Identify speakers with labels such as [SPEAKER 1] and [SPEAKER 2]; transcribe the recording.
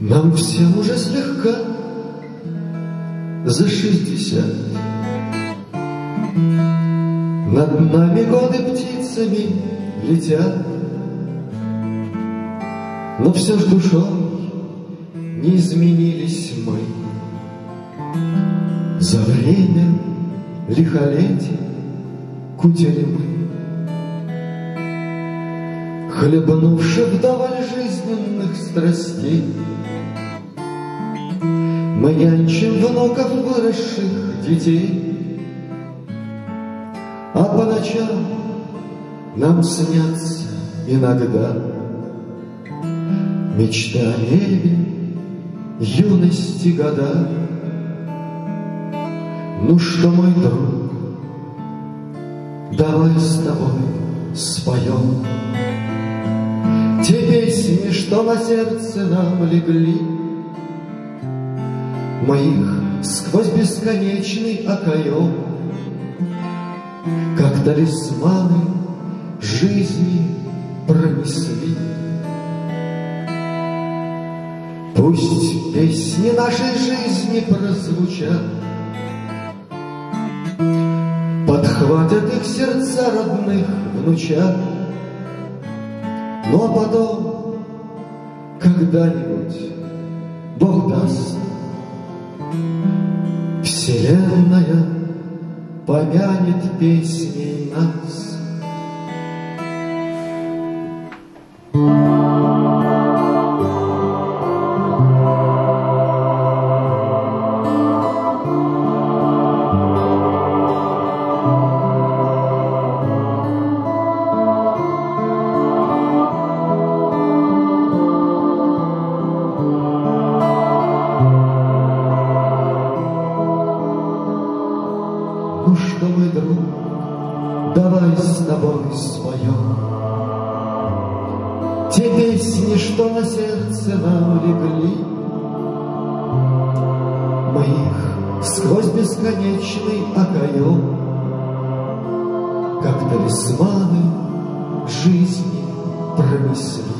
[SPEAKER 1] Нам всем уже слегка за шестьдесят. Над нами годы птицами летят, Но все ж душой не изменились мы. За время лихолетий кутили мы. Хлебнувши вдоволь жизненных страстей, Мы нянчим внуков выросших детей, А по ночам нам снятся иногда Мечта о небе, юности года. Ну что, мой друг, давай с тобой споем Те песни, что на сердце нам легли, Мы их сквозь бесконечный окоем, Как талисманы жизни пронесли. Пусть песни нашей жизни прозвучат, Подхватят их сердца родных внучат, Ну а потом, когда-нибудь, Бог даст, Вселенная помянет песней нас. Давай с тобой споем Те песни, что на сердце нам легли, Мы их сквозь бесконечный окоем, Как талисманы жизни пронесли.